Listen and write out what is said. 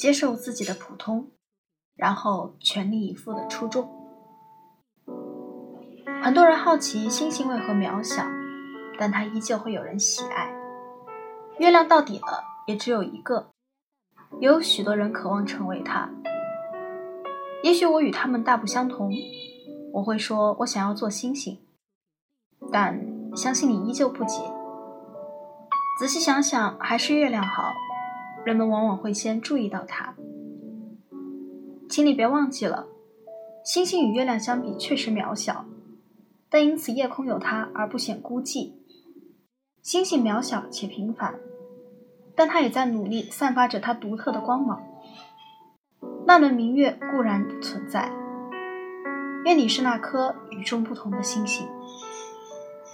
接受自己的普通，然后全力以赴的出众。很多人好奇星星为何渺小，但它依旧会有人喜爱。月亮到底了，也只有一个，也有许多人渴望成为它。也许我与他们大不相同，我会说我想要做星星，但相信你依旧不解。仔细想想，还是月亮好，人们往往会先注意到它。请你别忘记了，星星与月亮相比确实渺小。但因此夜空有它而不显孤寂。星星渺小且平凡，但它也在努力散发着它独特的光芒。那轮明月固然存在，愿你是那颗与众不同的星星。